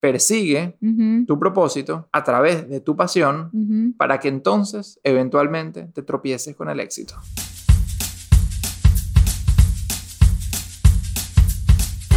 Persigue tu propósito a través de tu pasión para que entonces eventualmente te tropieces con el éxito.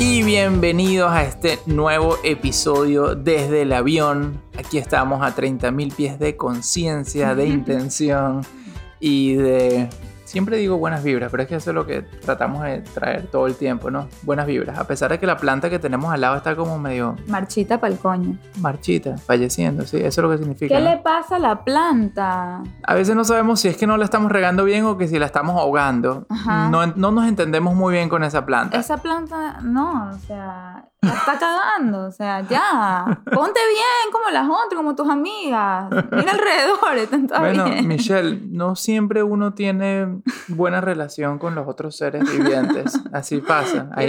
Y bienvenidos a este nuevo episodio desde el avión. Aquí estamos a 30.000 pies de conciencia, de intención y de... Siempre digo buenas vibras, pero es que eso es lo que tratamos de traer todo el tiempo, ¿no? Buenas vibras. A pesar de que la planta que tenemos al lado está como medio Marchita pa'l coño. marchita, falleciendo, ¿sí? Eso es lo que significa. ¿Qué ¿no? le pasa a la planta? A veces no sabemos si es que no la estamos regando bien o que si la estamos ahogando. Ajá. No, no nos entendemos muy bien con esa planta. Esa planta, no, o sea, la está cagando, o sea, ya. Ponte bien como las otras, como tus amigas. Mira alrededor, están todas Bueno, bien. Michelle, no siempre uno tiene buena relación con los otros seres vivientes. Así pasa. Hay,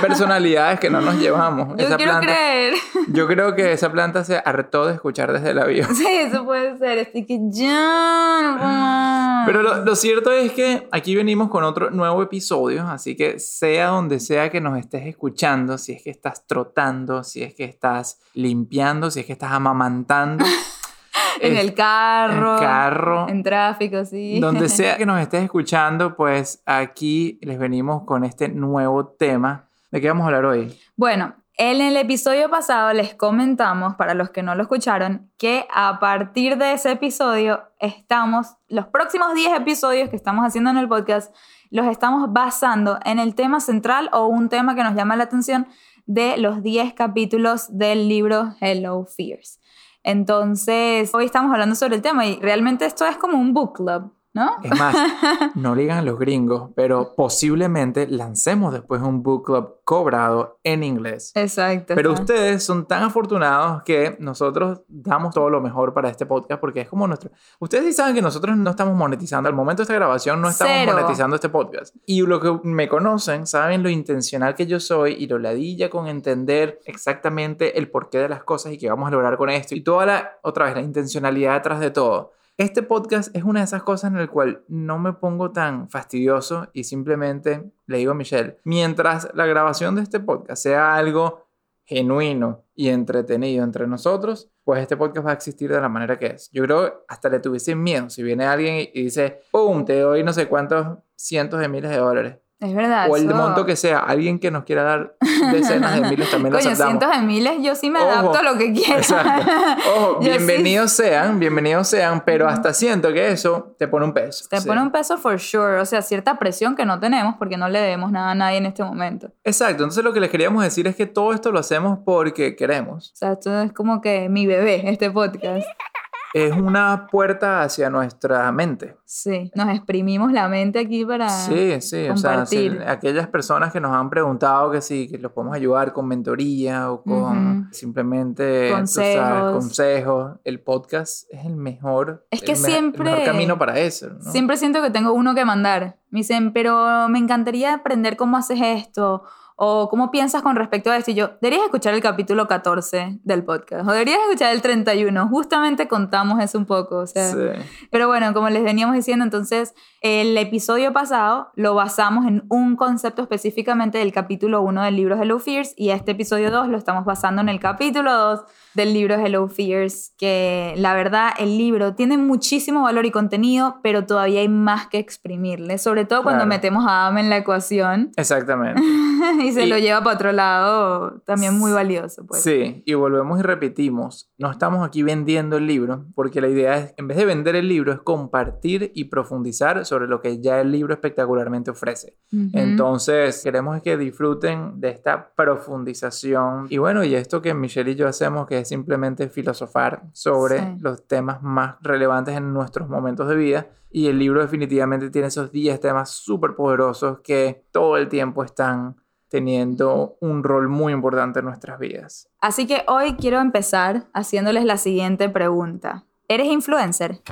personalidades que no nos llevamos. Yo esa quiero planta, creer. yo creo que esa planta se hartó de escuchar desde el avión. Sí, eso puede ser. Así que ya. Pero lo, lo cierto es que aquí venimos con otro nuevo episodio, así que sea donde sea que nos estés escuchando, si es que estás trotando, si es que estás limpiando, si es que estás amamantando, en el carro. en carro, En tráfico, sí. donde sea que nos estés escuchando, pues aquí les venimos con este nuevo tema. ¿De qué vamos a hablar hoy? Bueno, en el episodio pasado les comentamos, para los que no lo escucharon, que a partir de ese episodio estamos, los próximos 10 episodios que estamos haciendo en el podcast, los estamos basando en el tema central o un tema que nos llama la atención de los 10 capítulos del libro Hello Fears. Entonces, hoy estamos hablando sobre el tema y realmente esto es como un book club, ¿no? Es más, no digan a los gringos, pero posiblemente lancemos después un book club cobrado en inglés. Exacto. Pero exacto. ustedes son tan afortunados que nosotros damos todo lo mejor para este podcast porque es como nuestro... Ustedes sí saben que nosotros no estamos monetizando. Al momento de esta grabación no estamos Cero. monetizando este podcast. Y lo que me conocen saben lo intencional que yo soy y lo ladilla con entender exactamente el porqué de las cosas y que vamos a lograr con esto. Y toda la, otra vez, la intencionalidad detrás de todo. Este podcast es una de esas cosas en el cual no me pongo tan fastidioso y simplemente le digo a Michelle, mientras la grabación de este podcast sea algo genuino y entretenido entre nosotros, pues este podcast va a existir de la manera que es. Yo creo que hasta le tuviese miedo si viene alguien y dice, ¡pum! Te doy no sé cuántos cientos de miles de dólares. Es verdad. O el monto que sea, alguien que nos quiera dar decenas de miles también lo Coño, aceptamos. cientos de miles, yo sí me Ojo. adapto a lo que quiera. Exacto. Ojo, Yo sí- bienvenidos sean, bienvenidos sean, pero hasta siento que eso te pone un peso. Te Sí. pone un peso for sure, o sea, cierta presión que no tenemos porque no le debemos nada a nadie en este momento. Exacto, entonces lo que les queríamos decir es que todo esto lo hacemos porque queremos. O sea, esto es como que mi bebé, este podcast. Es una puerta hacia nuestra mente. Sí, nos exprimimos la mente aquí para... Sí, sí, o sea, si- compartir. aquellas personas que nos han preguntado que sí, que los podemos ayudar con mentoría o con Ujú. simplemente tú sabes, Consejos. consejos, el podcast es el mejor, Es que el me- el siempre- mejor camino para eso. ¿no? Siempre siento que tengo uno que mandar. Me dicen, pero me encantaría aprender cómo haces esto o cómo piensas con respecto a esto. Y yo, deberías escuchar el capítulo 14 del podcast o deberías escuchar el 31. Justamente contamos eso un poco. O sea, Sí. Pero bueno, como les veníamos diciendo, entonces el episodio pasado lo basamos en un concepto específicamente del capítulo 1 del libro Hello Fears y este episodio 2 lo estamos basando en el capítulo 2 del libro Hello Fears, que la verdad el libro tiene muchísimo valor y contenido, pero todavía hay más que exprimirle, sobre todo cuando Claro. metemos a Adam en la ecuación. Exactamente. y se Y- lo lleva para otro lado, también muy valioso. Pues. Sí, y volvemos y repetimos, no estamos aquí vendiendo el libro, porque la idea es, en vez de vender el libro, es compartir y profundizar sobre lo que ya el libro espectacularmente ofrece. Ujú. Entonces, queremos que disfruten de esta profundización. Y bueno, y esto que Michelle y yo hacemos, que es simplemente filosofar sobre Sí. los temas más relevantes en nuestros momentos de vida. Y el libro definitivamente tiene esos 10 temas súper poderosos que todo el tiempo están teniendo un rol muy importante en nuestras vidas. Así que hoy quiero empezar haciéndoles la siguiente pregunta. ¿Eres influencer?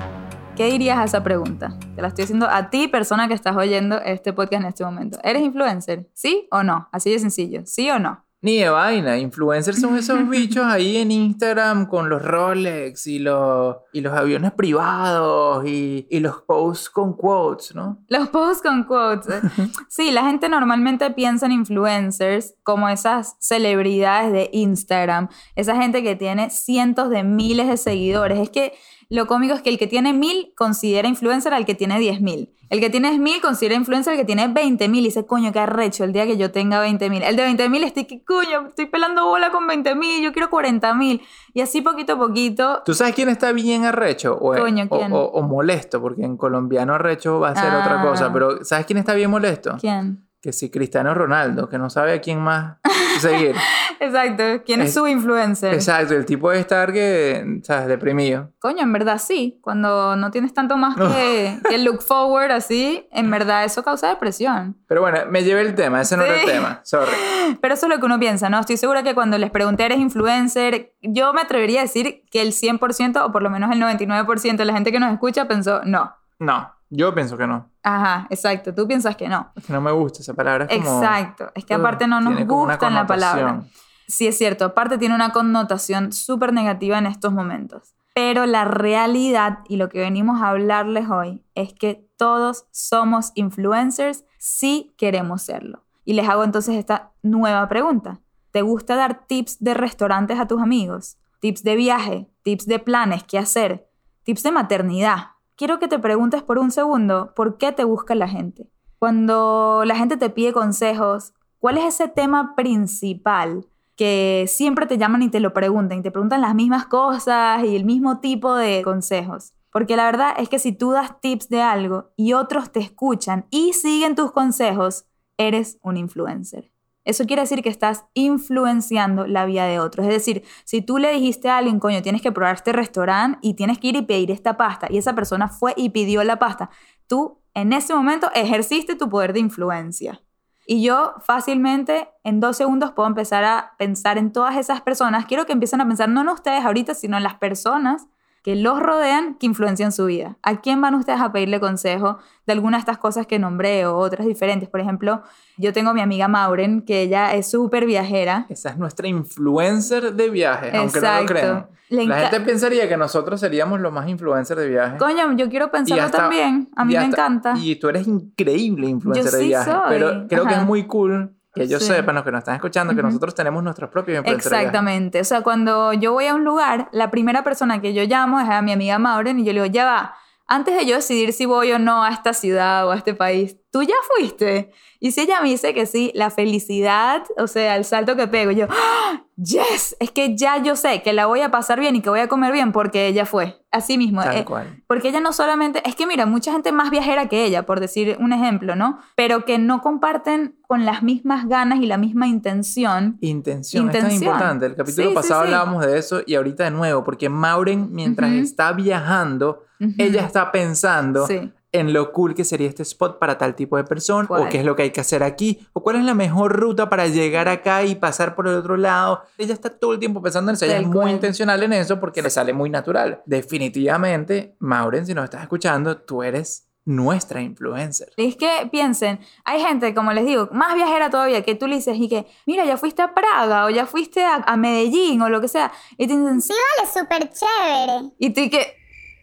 ¿Qué dirías a esa pregunta? Te la estoy haciendo a ti, persona que estás oyendo este podcast en este momento. ¿Eres influencer? ¿Sí o no? Así de sencillo. ¿Sí o no? Ni de vaina, influencers son esos bichos ahí en Instagram con los Rolex y los, y los aviones privados y, y los posts con quotes, ¿no? Los posts con quotes. Sí, la gente normalmente piensa en influencers como esas celebridades de Instagram, esa gente que tiene cientos de miles de seguidores. Es que lo cómico es que el que tiene mil considera influencer al que tiene diez mil. El que tiene mil considera influencer al que tiene 20 mil y dice, coño, qué arrecho el día que yo tenga 20 mil. El de 20 mil estoy que, coño, estoy pelando bola con 20 mil, yo quiero 40 mil. Y así poquito a poquito. ¿Tú sabes quién está bien arrecho? O, Coño, ¿quién? o- o molesto, porque en colombiano arrecho va a ser otra Ah. cosa, pero ¿sabes quién está bien molesto? ¿Quién? Que si Cristiano Ronaldo, que no sabe a quién más seguir. Exacto, ¿quién es, Es- su influencer? Exacto, el tipo de estar que, ¿sabes? Deprimido. Coño, en verdad sí. Cuando no tienes tanto más que, que look forward así, en verdad eso causa depresión. Pero bueno, me llevé el tema, ese no era el Sí. tema, sorry. Pero eso es lo que uno piensa, ¿no? Estoy segura que cuando les pregunté, ¿eres influencer? Yo me atrevería a decir que el 100% o por lo menos el 99% de la gente que nos escucha pensó, no. No, yo pienso que no. Ajá, exacto. Tú piensas que no. Es que no me gusta esa palabra. Es como, Exacto. Es que aparte no nos gusta la palabra. Sí, es cierto. Aparte tiene una connotación súper negativa en estos momentos. Pero la realidad y lo que venimos a hablarles hoy es que todos somos influencers si queremos serlo. Y les hago entonces esta nueva pregunta. ¿Te gusta dar tips de restaurantes a tus amigos? ¿Tips de viaje? ¿Tips de planes? ¿Qué hacer? ¿Tips de maternidad? Quiero que te preguntes por un segundo por qué te busca la gente. Cuando la gente te pide consejos, ¿cuál es ese tema principal que siempre te llaman y te lo preguntan y te preguntan las mismas cosas y el mismo tipo de consejos? Porque la verdad es que si tú das tips de algo y otros te escuchan y siguen tus consejos, eres un influencer. Eso quiere decir que estás influenciando la vida de otros. Es decir, si tú le dijiste a alguien, coño, tienes que probar este restaurante y tienes que ir y pedir esta pasta, y esa persona fue y pidió la pasta, tú en ese momento ejerciste tu poder de influencia. Y yo fácilmente en dos segundos puedo empezar a pensar en todas esas personas. Quiero que empiecen a pensar no en ustedes ahorita, sino en las personas que los rodean que influencian su vida. ¿A quién van ustedes a pedirle consejo de alguna de estas cosas que nombré o otras diferentes? Por ejemplo, yo tengo a mi amiga Mauren, que ella es súper viajera. Esa es nuestra influencer de viajes, aunque no lo crean. Le La gente pensaría que nosotros seríamos los más influencers de viajes. Coño, yo quiero pensarlo hasta- también. A mí me hasta- encanta. Y tú eres increíble influencer Yo de sí viajes. soy, Pero creo que es muy cool que ellos Sí. sepan, los que nos están escuchando, que nosotros tenemos nuestros propios viajes. Exactamente. O sea, cuando yo voy a un lugar, la primera persona que yo llamo es a mi amiga Mauren y yo le digo, ya va, antes de yo decidir si voy o no a esta ciudad o a este país, ¿tú ya fuiste? Y si ella me dice que sí, la felicidad, o sea, el salto que pego, yo, ¡Ah! yes, es que ya yo sé que la voy a pasar bien y que voy a comer bien porque ella fue. Así mismo. Tal eh, cual. porque ella no solamente, es que mira, mucha gente más viajera que ella, por decir un ejemplo, ¿no? Pero que no comparten con las mismas ganas y la misma intención. Intención, es tan Intención. importante. El capítulo Sí, sí, pasado sí. hablábamos de eso y ahorita de nuevo, porque Maureen, mientras Ujú. está viajando, Ujú. ella está pensando Sí. En lo cool que sería este spot para tal tipo de persona, o ¿Cuál? qué es lo que hay que hacer aquí, o cuál es la mejor ruta para llegar acá y pasar por el otro lado. Ella está todo el tiempo pensando en eso, ella es muy cual. intencional en eso porque le sale muy natural. Definitivamente, Maureen, si nos estás escuchando, tú eres nuestra influencer. Es que piensen, hay gente, como les digo, más viajera todavía, que tú le dices y que, mira, ya fuiste a Praga o ya fuiste a, a Medellín o lo que sea, y te dicen, sí, Vale, súper chévere. y tú y que,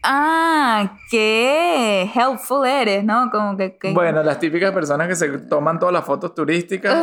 Ah, qué helpful eres, ¿no? Como que... que- Bueno, las típicas personas que se toman todas las fotos turísticas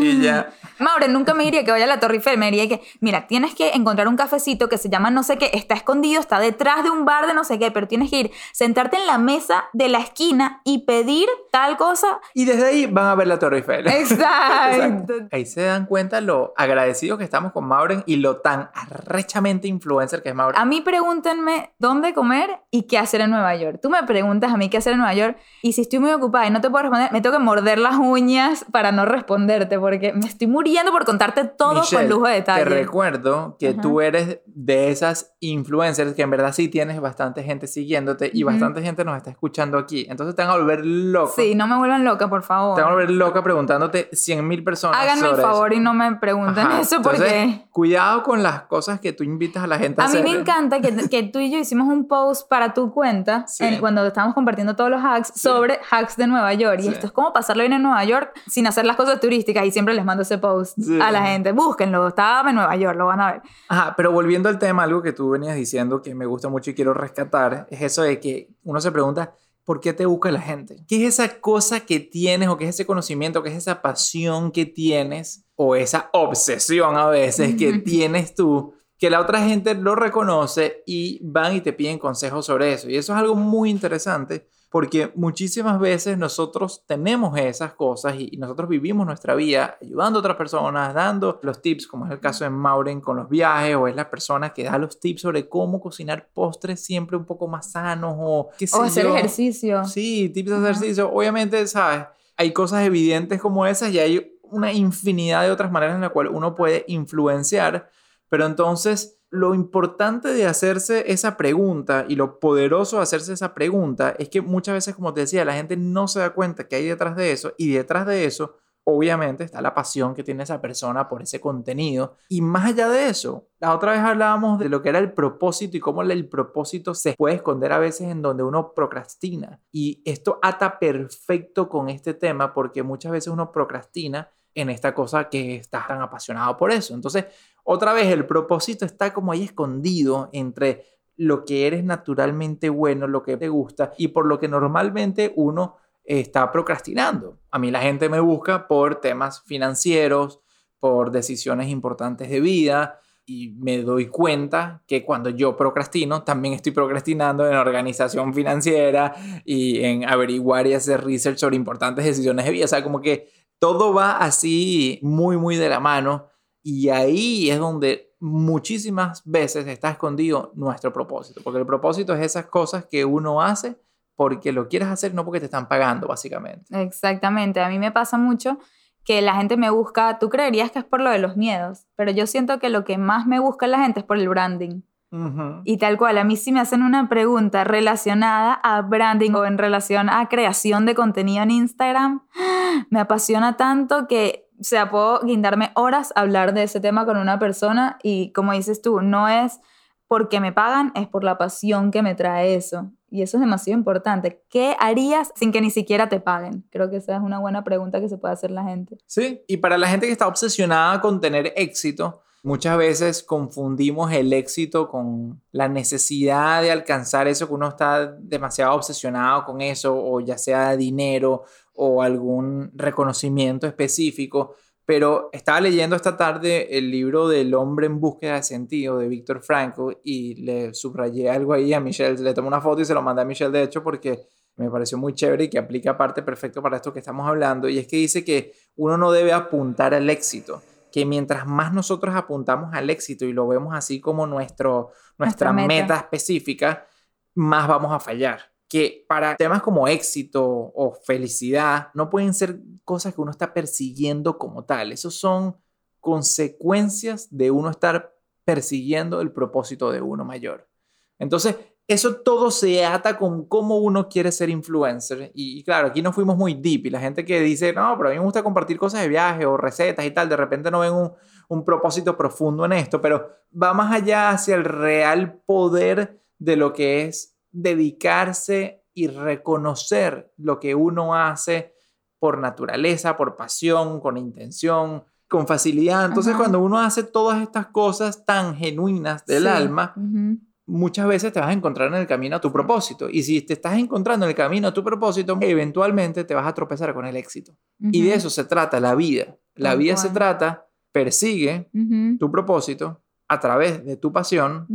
y ya. Maure nunca me diría que vaya a la Torre Eiffel, me diría que, mira, tienes que encontrar un cafecito que se llama no sé qué, está escondido, está detrás de un bar de no sé qué, pero tienes que ir, sentarte en la mesa de la esquina y pedir tal cosa. Y desde ahí van a ver la Torre Eiffel. Exacto. Ahí se dan cuenta lo agradecidos que estamos con Mauren y lo tan arrechamente influencer que es Mauren. A mí pregúntenme dónde comer y qué hacer en Nueva York. Tú me preguntas a mí qué hacer en Nueva York y si estoy muy ocupada y no te puedo responder, me tengo que morder las uñas para no responderte porque me estoy muriendo por contarte todo Michelle, con lujo de detalle. Te recuerdo que Ajá. tú eres de esas influencers que en verdad sí tienes bastante gente siguiéndote y Ujú. bastante gente nos está escuchando aquí. Entonces te van a volver loco. Sí, no me vuelvan loca, por favor. Te van a volver loca preguntándote 100 mil personas. Háganme el favor eso. y no me pregunten Ajá. eso Entonces, porque... Cuidado con las cosas que tú invitas a la gente a, A mí hacer. me encanta que, que tú y yo hicimos un post para tu cuenta Sí. en- cuando estábamos compartiendo todos los hacks Sí. sobre hacks de Nueva York. Y Sí. esto es como pasarlo bien en Nueva York sin hacer las cosas turísticas. Y siempre les mando ese post a la gente. Búsquenlo, estaba en Nueva York, lo van a ver. Ajá, pero volviendo al tema, algo que tú venías diciendo que me gusta mucho y quiero rescatar, es eso de que uno se pregunta, ¿por qué te busca la gente? ¿Qué es esa cosa que tienes o qué es ese conocimiento, qué es esa pasión que tienes o esa obsesión a veces que tienes tú? Que la otra gente lo reconoce y van y te piden consejos sobre eso. Y eso es algo muy interesante porque muchísimas veces nosotros tenemos esas cosas y, nosotros vivimos nuestra vida ayudando a otras personas, dando los tips, como es el caso de Maureen con los viajes, o es la persona que da los tips sobre cómo cocinar postres siempre un poco más sanos o qué sé O hacer yo. ejercicio. Sí, tips de Ajá. ejercicio. Obviamente, ¿sabes? Hay cosas evidentes como esas y hay una infinidad de otras maneras en las cuales uno puede influenciar, pero entonces lo importante de hacerse esa pregunta y lo poderoso de hacerse esa pregunta es que muchas veces, como te decía, la gente no se da cuenta que hay detrás de eso y detrás de eso, obviamente, está la pasión que tiene esa persona por ese contenido. Y más allá de eso, la otra vez hablábamos de lo que era el propósito y cómo el propósito se puede esconder a veces en donde uno procrastina. Y esto ata perfecto con este tema porque muchas veces uno procrastina en esta cosa que está tan apasionado por eso. Entonces, otra vez, el propósito está como ahí escondido entre lo que eres naturalmente bueno, lo que te gusta y por lo que normalmente uno está procrastinando. A mí la gente me busca por temas financieros, por decisiones importantes de vida y me doy cuenta que cuando yo procrastino, también estoy procrastinando en organización financiera y en averiguar y hacer research sobre importantes decisiones de vida. O sea, como que todo va así muy, muy de la mano y ahí es donde muchísimas veces está escondido nuestro propósito, porque el propósito es esas cosas que uno hace porque lo quieres hacer, no porque te están pagando, básicamente. Exactamente, a mí me pasa mucho que la gente me busca, tú creerías que es por lo de los miedos, pero yo siento que lo que más me busca la gente es por el branding. Y tal cual, a mí si me hacen una pregunta relacionada a branding o en relación a creación de contenido en Instagram, me apasiona tanto que, o sea, puedo guindarme horas a hablar de ese tema con una persona y como dices tú, no es porque me pagan, es por la pasión que me trae eso. Y eso es demasiado importante. ¿Qué harías sin que ni siquiera te paguen? Creo que esa es una buena pregunta que se puede hacer la gente. Sí, y para la gente que está obsesionada con tener éxito, muchas veces confundimos el éxito con la necesidad de alcanzar eso que uno está demasiado obsesionado con eso, o ya sea dinero o algún reconocimiento específico. Pero estaba leyendo esta tarde el libro del hombre en búsqueda de sentido de Víctor Frankl y le subrayé algo ahí a Michelle, le tomé una foto y se lo mandé a Michelle de hecho porque me pareció muy chévere y que aplica parte perfecto para esto que estamos hablando. Y es que dice que uno no debe apuntar al éxito, que mientras más nosotros apuntamos al éxito y lo vemos así como nuestro, nuestra, Nuestra meta. meta específica, más vamos a fallar que para temas como éxito o felicidad no pueden ser cosas que uno está persiguiendo como tal. Esos son consecuencias de uno estar persiguiendo el propósito de uno mayor. Entonces, eso todo se ata con cómo uno quiere ser influencer. Y, y claro, aquí nos fuimos muy deep y la gente que dice, no, pero a mí me gusta compartir cosas de viaje o recetas y tal, de repente no ven un, un propósito profundo en esto, pero va más allá hacia el real poder de lo que es dedicarse y reconocer lo que uno hace por naturaleza, por pasión, con intención, con facilidad. Entonces, Ajá. cuando uno hace todas estas cosas tan genuinas del Sí. alma, Ujú. Muchas veces te vas a encontrar en el camino a tu propósito. Y si te estás encontrando en el camino a tu propósito, eventualmente te vas a tropezar con el éxito. Y de eso se trata la vida. La vida se trata, persigue tu propósito a través de tu pasión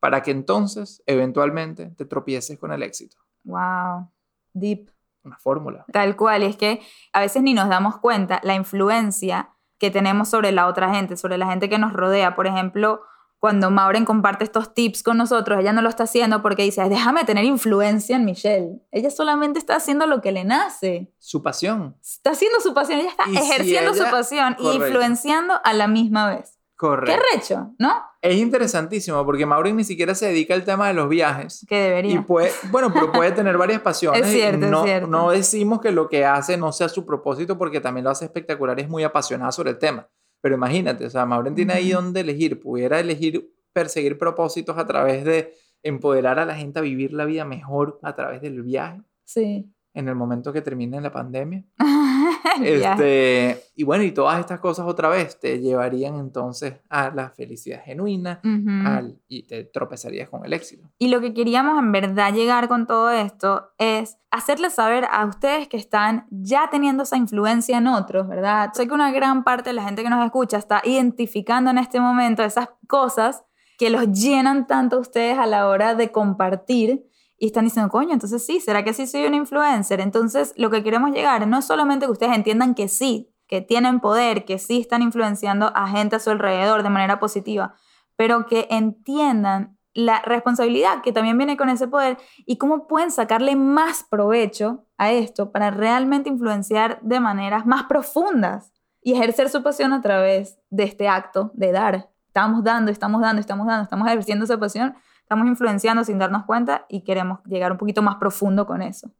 para que entonces eventualmente te tropieces con el éxito. Wow. Deep. Una fórmula. Tal cual, y es que a veces ni nos damos cuenta la influencia que tenemos sobre la otra gente, sobre la gente que nos rodea. Por ejemplo, cuando Maureen comparte estos tips con nosotros, ella no lo está haciendo porque dice, déjame tener influencia en Michelle. Ella solamente está haciendo lo que le nace. Su pasión. Está haciendo su pasión, ella está Y si ejerciendo su ella- pasión y Correcto. influenciando a la misma vez. Qué Correcto. recho, ¿no? Es interesantísimo porque Maureen ni siquiera se dedica al tema de los viajes. Que Y debería. puede, bueno, pero puede tener varias pasiones. Es cierto, y es no, cierto. no decimos que lo que hace no sea su propósito porque también lo hace espectacular y es muy apasionada sobre el tema. Pero imagínate, o sea, Maureen tiene ahí donde elegir. Pudiera elegir perseguir propósitos a través de empoderar a la gente a vivir la vida mejor a través del viaje Sí. en el momento que termine la pandemia. Este, y bueno, y todas estas cosas otra vez te llevarían entonces a la felicidad genuina al, y te tropezarías con el éxito. Y lo que queríamos en verdad llegar con todo esto es hacerles saber a ustedes que están ya teniendo esa influencia en otros, ¿verdad? Sé que una gran parte de la gente que nos escucha está identificando en este momento esas cosas que los llenan tanto a ustedes a la hora de compartir y están diciendo, coño, entonces sí, ¿será que sí soy un influencer? Entonces lo que queremos llegar no es solamente que ustedes entiendan que sí, que tienen poder, que sí están influenciando a gente a su alrededor de manera positiva, pero que entiendan la responsabilidad que también viene con ese poder y cómo pueden sacarle más provecho a esto para realmente influenciar de maneras más profundas y ejercer su pasión a través de este acto de dar. Estamos dando, estamos dando, estamos dando, estamos ejerciendo esa pasión, estamos influenciando sin darnos cuenta y queremos llegar un poquito más profundo con eso.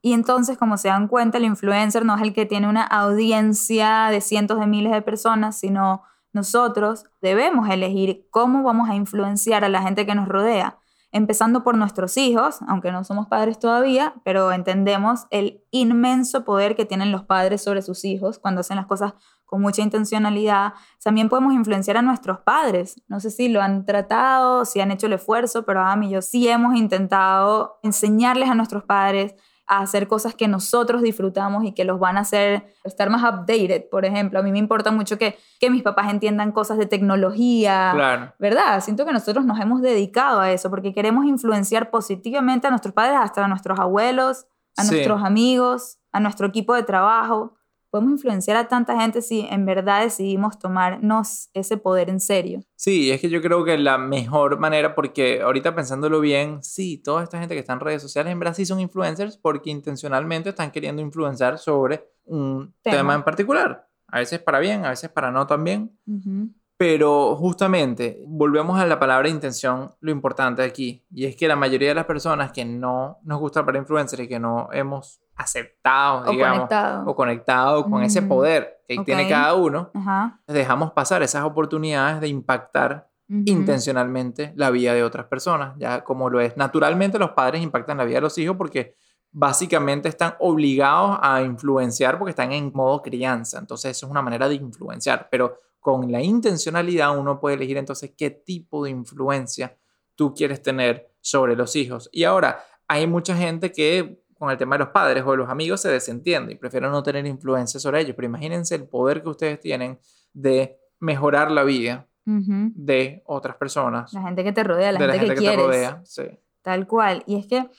Y entonces, como se dan cuenta, el influencer no es el que tiene una audiencia de cientos de miles de personas, sino nosotros debemos elegir cómo vamos a influenciar a la gente que nos rodea, empezando por nuestros hijos, aunque no somos padres todavía, pero entendemos el inmenso poder que tienen los padres sobre sus hijos cuando hacen las cosas con mucha intencionalidad. También podemos influenciar a nuestros padres. No sé si lo han tratado, si han hecho el esfuerzo, pero a mí yo sí hemos intentado enseñarles a nuestros padres a hacer cosas que nosotros disfrutamos y que los van a hacer estar más updated, por ejemplo. A mí me importa mucho que, que mis papás entiendan cosas de tecnología, Claro. ¿verdad? Siento que nosotros nos hemos dedicado a eso porque queremos influenciar positivamente a nuestros padres, hasta a nuestros abuelos, a Sí. nuestros amigos, a nuestro equipo de trabajo. Podemos influenciar a tanta gente si en verdad decidimos tomarnos ese poder en serio. Sí, es que yo creo que la mejor manera, porque ahorita pensándolo bien, sí, toda esta gente que está en redes sociales en sí son influencers porque intencionalmente están queriendo influenciar sobre un Tema. tema, en particular. A veces para bien, a veces para no también. Ujú. Pero justamente, volvemos a la palabra intención, lo importante aquí, y es que la mayoría de las personas que no nos gusta para influencers y que no hemos aceptado, O digamos, conectado. o conectado con ese Mm, poder que tiene cada uno, Ajá. dejamos pasar esas oportunidades de impactar intencionalmente la vida de otras personas, ya como lo es. Naturalmente los padres impactan la vida de los hijos porque básicamente están obligados a influenciar porque están en modo crianza, entonces eso es una manera de influenciar, pero con la intencionalidad uno puede elegir entonces qué tipo de influencia tú quieres tener sobre los hijos. Y ahora, hay mucha gente que con el tema de los padres o de los amigos se desentiende y prefieren no tener influencia sobre ellos, pero imagínense el poder que ustedes tienen de mejorar la vida de otras personas, La gente que te rodea, la de gente, la gente que, que, te quieres. rodea. Sí. Tal cual. Y es que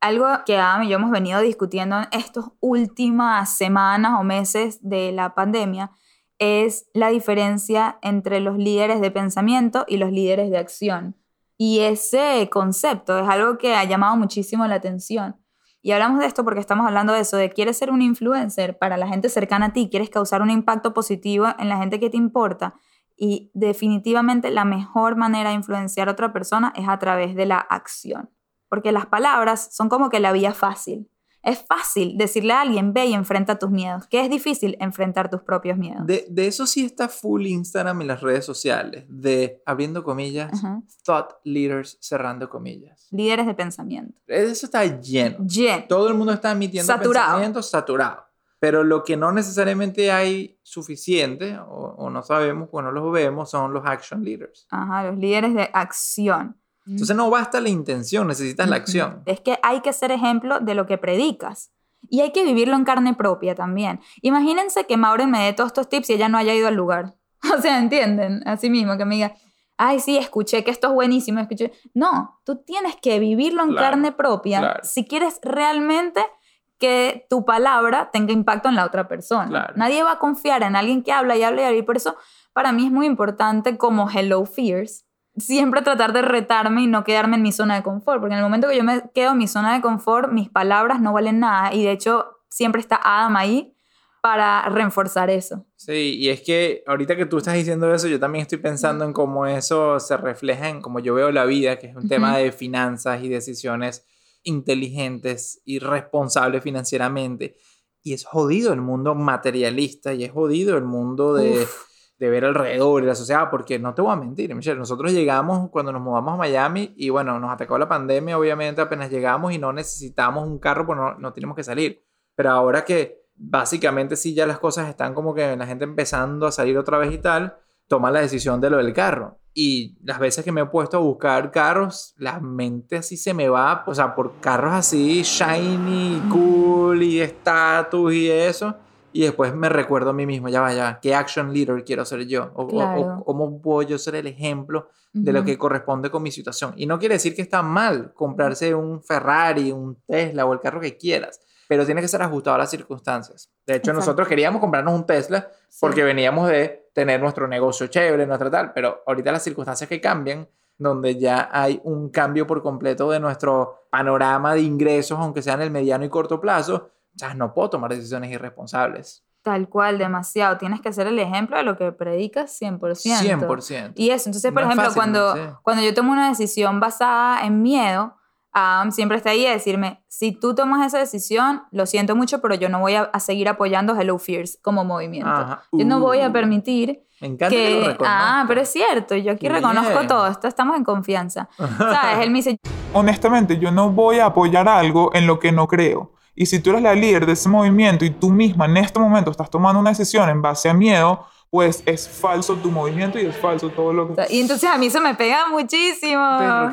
algo que Adam y yo hemos venido discutiendo en estas últimas semanas o meses de la pandemia es la diferencia entre los líderes de pensamiento y los líderes de acción. Y ese concepto es algo que ha llamado muchísimo la atención. Y hablamos de esto porque estamos hablando de eso, de quieres ser un influencer para la gente cercana a ti, quieres causar un impacto positivo en la gente que te importa. Y definitivamente la mejor manera de influenciar a otra persona es a través de la acción. Porque las palabras son como que la vía fácil. Es fácil decirle a alguien, ve y enfrenta tus miedos. Que es difícil enfrentar tus propios miedos. De, de eso sí está full Instagram y las redes sociales, de abriendo comillas, thought leaders cerrando comillas. Líderes de pensamiento. Eso está lleno. Jen. Todo el mundo está emitiendo Saturado. pensamientos saturados. Pero lo que no necesariamente hay suficiente, o, o no sabemos, pues no los vemos, son los action leaders. Ajá, los líderes de acción. Entonces no basta la intención, necesitas la acción. Es que hay que ser ejemplo de lo que predicas. Y hay que vivirlo en carne propia también. Imagínense que Maureen me dé todos estos tips y ella no haya ido al lugar. O sea, ¿entienden? Así mismo, que me diga, ay, sí, escuché que esto es buenísimo, escuché. No, tú tienes que vivirlo en Claro, carne propia claro. si quieres realmente que tu palabra tenga impacto en la otra persona. Claro. Nadie va a confiar en alguien que habla y habla y habla. Y por eso, para mí es muy importante como Hello Fears, siempre tratar de retarme y no quedarme en mi zona de confort, porque en el momento que yo me quedo en mi zona de confort, mis palabras no valen nada y de hecho siempre está Adam ahí para reforzar eso. Sí, y es que ahorita que tú estás diciendo eso, yo también estoy pensando en cómo eso se refleja en cómo yo veo la vida, que es un tema de finanzas y decisiones inteligentes y responsables financieramente. Y es jodido el mundo materialista y es jodido el mundo de, Uf. De ver alrededor y la sociedad, porque no te voy a mentir, Michelle, nosotros llegamos cuando nos mudamos a Miami y bueno, nos atacó la pandemia, obviamente apenas llegamos y no necesitamos un carro, pues no, no tenemos que salir. Pero ahora que básicamente sí ya las cosas están como que la gente empezando a salir otra vez y tal, toma la decisión de lo del carro. Y las veces que me he puesto a buscar carros, la mente así se me va, o sea, por carros así shiny, cool y estatus y eso. Y después me recuerdo a mí mismo, ya va, ya va, ¿qué action leader quiero ser yo? O, o- o Claro. cómo puedo yo ser el ejemplo de lo que corresponde con mi situación. Y no quiere decir que está mal comprarse un Ferrari, un Tesla o el carro que quieras, pero tiene que ser ajustado a las circunstancias. De hecho, Exacto. nosotros queríamos comprarnos un Tesla Sí. porque veníamos de tener nuestro negocio chévere, nuestra tal, pero ahorita las circunstancias que cambian, donde ya hay un cambio por completo de nuestro panorama de ingresos, aunque sea en el mediano y corto plazo, ya no puedo tomar decisiones irresponsables. Tal cual, demasiado. Tienes que ser el ejemplo de lo que predicas 100%. 100%. Y eso, entonces, por No ejemplo, fácil, cuando, sí. cuando yo tomo una decisión basada en miedo, Adam siempre está ahí a decirme, si tú tomas esa decisión, lo siento mucho, pero yo no voy a, a seguir apoyando Hello Fears como movimiento. Ajá. Yo no voy a Uh, permitir Me encanta que, lo que... reconozca. Ah, pero es cierto, yo aquí Qué reconozco bien. todo, esto, estamos en confianza. ¿Sabes? Él me dice, honestamente, yo no voy a apoyar algo en lo que no creo. Y si tú eres la líder de ese movimiento y tú misma en este momento estás tomando una decisión en base a miedo, pues es falso tu movimiento y es falso todo lo que... y entonces a mí eso me pega muchísimo. Pero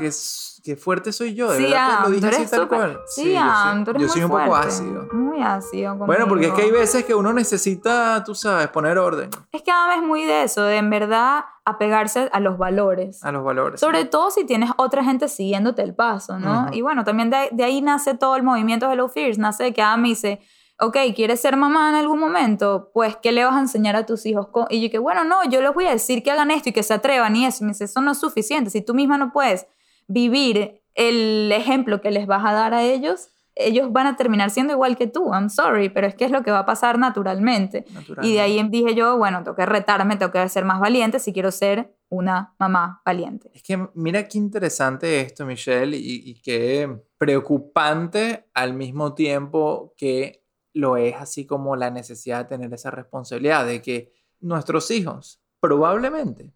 qué fuerte soy yo, de Sí, verdad te lo dije así tal cual. Sí, yo Am, soy, yo soy un poco ácido. Muy ácido. Bueno, porque es que hay conmigo. veces que uno necesita, tú sabes, poner orden Es que Adam es muy de eso, de en verdad apegarse a los valores. a los valores. Sobre todo si tienes otra gente siguiéndote el paso, ¿no? Ujú. Y bueno, también de, de ahí nace todo el movimiento Hello Fears, nace de que Adam me dice, ok, ¿quieres ser mamá en algún momento? Pues, ¿qué le vas a enseñar a tus hijos? Y yo que, bueno, no, yo les voy a decir que hagan esto y que se atrevan y eso. Y me dice, eso no es suficiente. Si tú misma no puedes vivir el ejemplo que les vas a dar a ellos, ellos van a terminar siendo igual que tú. I'm sorry, pero es que es lo que va a pasar naturalmente. Y de ahí dije yo, bueno, tengo que retarme, tengo que ser más valiente si quiero ser una mamá valiente. Es que mira qué interesante esto, Michelle, y, y qué preocupante al mismo tiempo que lo es así como la necesidad de tener esa responsabilidad de que nuestros hijos probablemente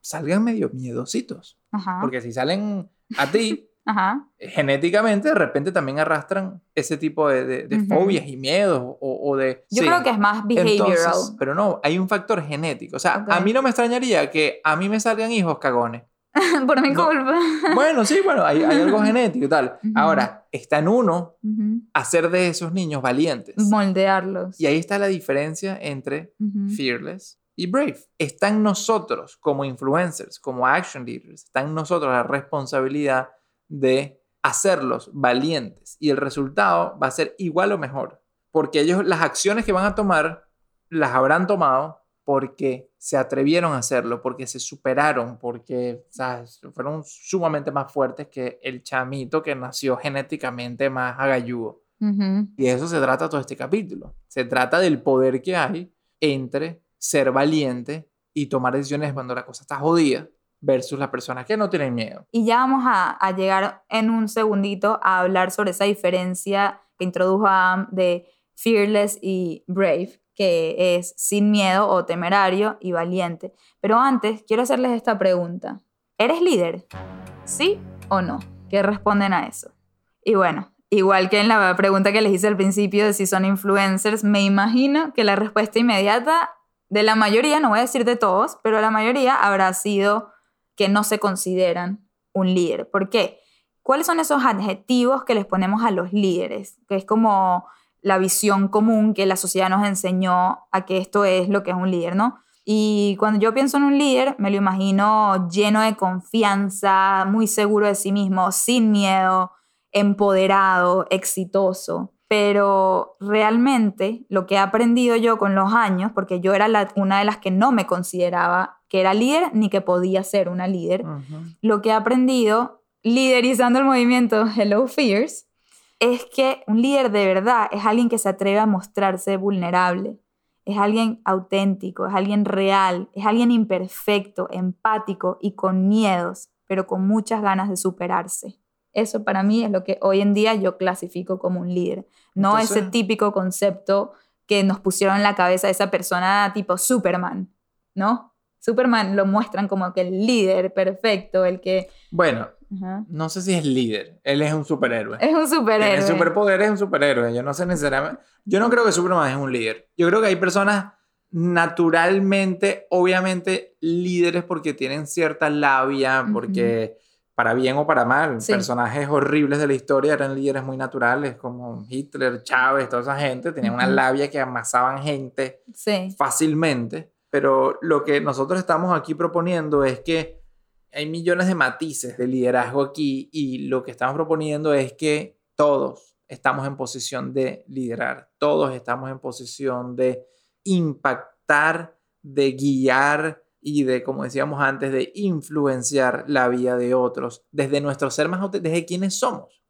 salgan medio miedositos. Ajá. Porque si salen a ti, Ajá. genéticamente de repente también arrastran ese tipo de, de- fobias y miedos o, o de... Yo sí. creo que es más behavioral. Entonces, pero no, hay un factor genético. O sea, a mí no me extrañaría que a mí me salgan hijos cagones. Por mi No. culpa. Bueno, sí, bueno, hay, hay algo genético y tal. Ahora, está en uno Ujú. hacer de esos niños valientes. Moldearlos. Y ahí está la diferencia entre fearless y brave. Está en nosotros como influencers, como action leaders, está en nosotros la responsabilidad de hacerlos valientes. Y el resultado va a ser igual o mejor. Porque ellos, las acciones que van a tomar, las habrán tomado porque se atrevieron a hacerlo, porque se superaron, porque ¿sabes? fueron sumamente más fuertes que el chamito que nació genéticamente más agalludo. Ujú. Y de eso se trata todo este capítulo. Se trata del poder que hay entre ser valiente y tomar decisiones cuando la cosa está jodida versus las personas que no tienen miedo. Y ya vamos a, a llegar en un segundito a hablar sobre esa diferencia que introdujo Am de fearless y brave, que es sin miedo o temerario y valiente. Pero antes, quiero hacerles esta pregunta. ¿Eres líder? ¿Sí o no? ¿Qué responden a eso? Y bueno, igual que en la pregunta que les hice al principio de si son influencers, me imagino que la respuesta inmediata de la mayoría, no voy a decir de todos, pero la mayoría habrá sido que no se consideran un líder. ¿Por qué? ¿Cuáles son esos adjetivos que les ponemos a los líderes? Que es como la visión común que la sociedad nos enseñó a que esto es lo que es un líder, ¿no? Y cuando yo pienso en un líder, me lo imagino lleno de confianza, muy seguro de sí mismo, sin miedo, empoderado, exitoso. Pero realmente lo que he aprendido yo con los años, porque yo era una de las que no me consideraba que era líder ni que podía ser una líder, lo que he aprendido liderizando el movimiento Hello Fears es que un líder de verdad es alguien que se atreve a mostrarse vulnerable, es alguien auténtico, es alguien real, es alguien imperfecto, empático y con miedos, pero con muchas ganas de superarse. Eso para mí es lo que hoy en día yo clasifico como un líder, no ese típico concepto que nos pusieron en la cabeza de esa persona tipo Superman, ¿no? Superman lo muestran como que el líder perfecto, el que... Bueno, no sé si es líder, él es un superhéroe. Es un superhéroe. Tiene superpoder, es un superhéroe. Yo no sé necesariamente... Yo no creo que Superman es un líder. Yo creo que hay personas naturalmente, obviamente, líderes porque tienen cierta labia, porque para bien o para mal, personajes horribles de la historia eran líderes muy naturales, como Hitler, Chávez, toda esa gente, tenían una labia que amasaban gente fácilmente. Pero lo que nosotros estamos aquí proponiendo es que hay millones de matices de liderazgo aquí y lo que estamos proponiendo es que todos estamos en posición de liderar, todos estamos en posición de impactar, de guiar y de, como decíamos antes, de influenciar la vida de otros desde nuestro ser más desde quienes somos.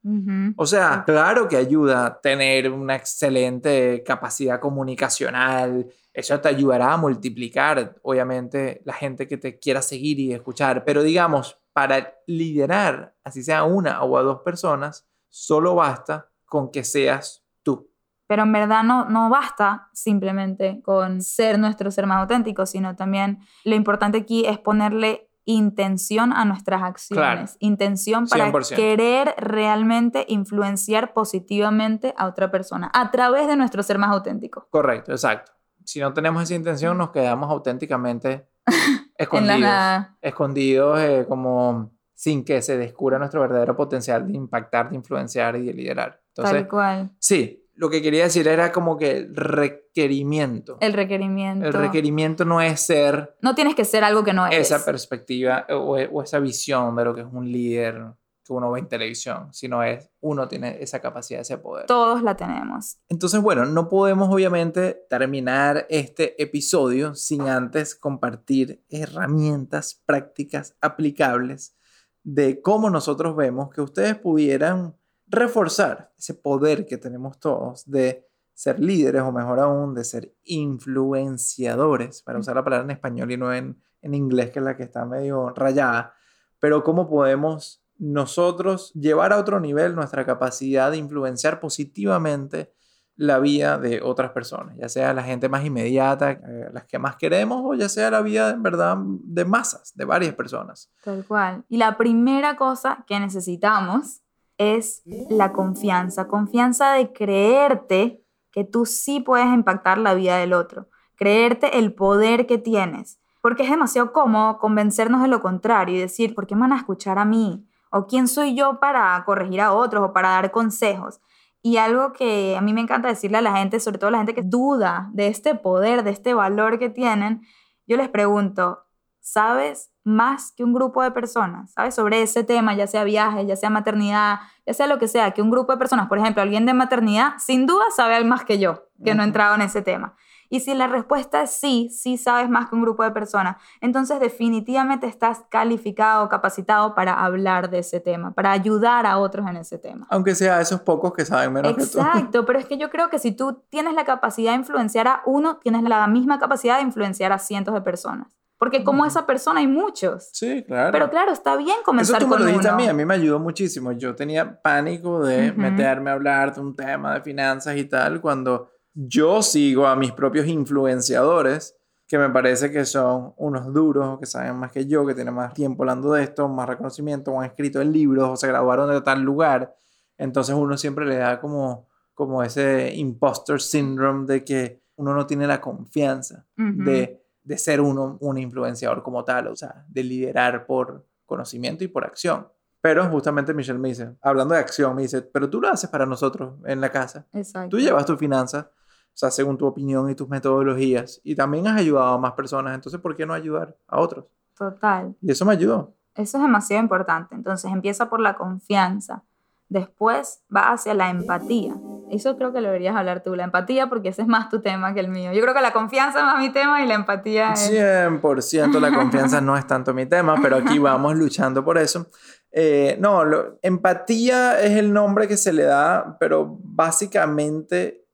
O sea, claro que ayuda tener una excelente capacidad comunicacional, eso te ayudará a multiplicar, obviamente, la gente que te quiera seguir y escuchar, pero digamos, para liderar, así sea una o a dos personas, solo basta con que seas tú. Pero en verdad no, no basta simplemente con ser nuestro ser más auténtico, sino también lo importante aquí es ponerle intención a nuestras acciones, intención para querer realmente influenciar positivamente a otra persona a través de nuestro ser más auténtico. Correcto, exacto. Si no tenemos esa intención, nos quedamos auténticamente escondidos, escondidos eh, como sin que se descubra nuestro verdadero potencial de impactar, de influenciar y de liderar. Tal cual. Sí, lo que quería decir era como que el requerimiento. El requerimiento. El requerimiento no es ser... No tienes que ser algo que no eres. Esa perspectiva o, o esa visión de lo que es un líder que uno ve en televisión, sino es uno tiene esa capacidad, ese poder. Todos la tenemos. Entonces, bueno, no podemos obviamente terminar este episodio sin antes compartir herramientas prácticas aplicables de cómo nosotros vemos que ustedes pudieran reforzar ese poder que tenemos todos de ser líderes o mejor aún de ser influenciadores, para usar la palabra en español y no en, en inglés, que es la que está medio rayada, pero cómo podemos nosotros llevar a otro nivel nuestra capacidad de influenciar positivamente la vida de otras personas, ya sea la gente más inmediata, eh, las que más queremos, o ya sea la vida en verdad de masas, de varias personas. Tal cual. Y la primera cosa que necesitamos es la confianza, confianza de creerte que tú sí puedes impactar la vida del otro, creerte el poder que tienes, porque es demasiado cómodo convencernos de lo contrario y decir, ¿por qué me van a escuchar a mí? ¿O quién soy yo para corregir a otros o para dar consejos? Y algo que a mí me encanta decirle a la gente, sobre todo a la gente que duda de este poder, de este valor que tienen, yo les pregunto, ¿sabes más que un grupo de personas? ¿Sabes sobre ese tema, ya sea viaje, ya sea maternidad, ya sea lo que sea, que un grupo de personas, por ejemplo, alguien de maternidad, sin duda sabe más que yo, que no he entrado en ese tema. Y si la respuesta es sí, sí sabes más que un grupo de personas, entonces definitivamente estás calificado, capacitado para hablar de ese tema, para ayudar a otros en ese tema. Aunque sea esos pocos que saben menos que tú. Exacto, pero es que yo creo que si tú tienes la capacidad de influenciar a uno, tienes la misma capacidad de influenciar a cientos de personas. Porque como esa persona hay muchos. Sí, claro. Pero claro, está bien comenzar Eso tú me lo dijiste a mí, a mí me ayudó muchísimo. Yo tenía pánico de meterme a hablar de un tema de finanzas y tal cuando yo sigo a mis propios influenciadores, que me parece que son unos duros, que saben más que yo, que tienen más tiempo hablando de esto, más reconocimiento, o han escrito en libros, o se graduaron de tal lugar. Entonces uno siempre le da como, como ese imposter syndrome de que uno no tiene la confianza de, de ser uno un influenciador como tal, o sea, de liderar por, conocimiento y por acción. Pero justamente Michelle me dice, hablando de acción, me dice, pero tú lo haces para nosotros en la casa. Exacto. Tú llevas tus finanzas, o sea, según tu opinión y tus metodologías, y también has ayudado a más personas, entonces, ¿por qué no ayudar a otros? Total. Y eso me ayudó. Eso es demasiado importante. Entonces empieza por la confianza. Después va hacia la empatía. Eso creo que lo deberías hablar tú, la empatía, porque ese es más tu tema que el mío. Yo creo que la confianza es más mi tema y la empatía es... 100% la confianza no es tanto mi tema, pero aquí vamos luchando por eso. Eh, no, lo- empatía es el nombre que se le da, pero básicamente,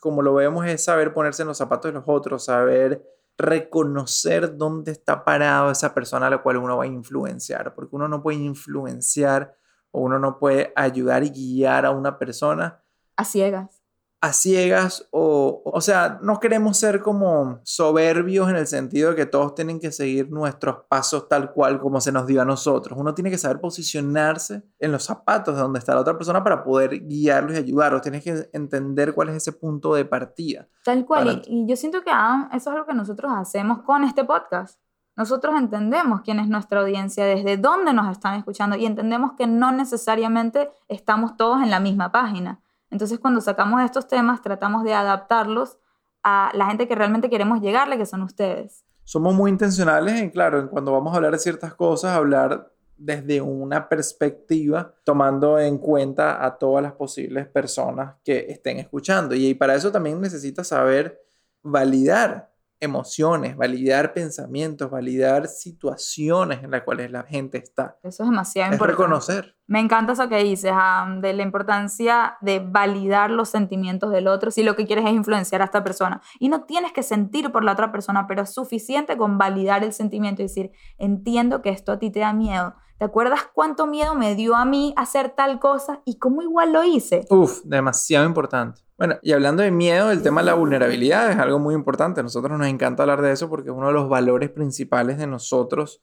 como lo vemos, es saber ponerse en los zapatos de los otros, saber reconocer dónde está parado esa persona a la cual uno va a influenciar, porque uno no puede influenciar o uno no puede ayudar y guiar a una persona A ciegas. a ciegas o, o sea, no queremos ser como soberbios en el sentido de que todos tienen que seguir nuestros pasos tal cual como se nos dio a nosotros. Uno tiene que saber posicionarse en los zapatos de donde está la otra persona para poder guiarlos y ayudarlos. Tienes que entender cuál es ese punto de partida. Tal cual. Para- Y, y yo siento que Adam, eso es lo que nosotros hacemos con este podcast. Nosotros entendemos quién es nuestra audiencia, desde dónde nos están escuchando y entendemos que no necesariamente estamos todos en la misma página. Entonces, cuando sacamos estos temas, tratamos de adaptarlos a la gente que realmente queremos llegarle, que son ustedes. Somos muy intencionales en, claro, en cuando vamos a hablar de ciertas cosas, hablar desde una perspectiva, tomando en cuenta a todas las posibles personas que estén escuchando. Y para eso también necesitas saber validar emociones, validar pensamientos, validar situaciones en las cuales la gente está. Eso es demasiado Es importante. reconocer. Me encanta eso que dices, de la importancia de validar los sentimientos del otro si lo que quieres es influenciar a esta persona. Y no tienes que sentir por la otra persona, pero es suficiente con validar el sentimiento y decir, entiendo que esto a ti te da miedo. ¿Te acuerdas cuánto miedo me dio a mí hacer tal cosa y cómo igual lo hice? Uf, demasiado importante. Bueno, y hablando de miedo, el tema de la vulnerabilidad es algo muy importante. A nosotros nos encanta hablar de eso porque es uno de los valores principales de nosotros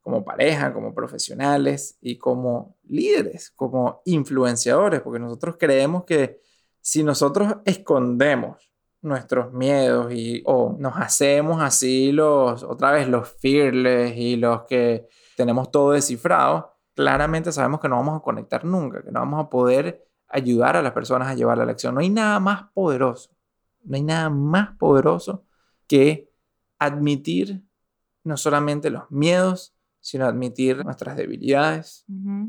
como pareja, como profesionales y como líderes, como influenciadores, porque nosotros creemos que si nosotros escondemos nuestros miedos y o nos hacemos así los otra vez los fearless y los que tenemos todo descifrado, claramente sabemos que no vamos a conectar nunca, que no vamos a poder ayudar a las personas a llevar la lección. No hay nada más poderoso, no hay nada más poderoso que admitir no solamente los miedos, sino admitir nuestras debilidades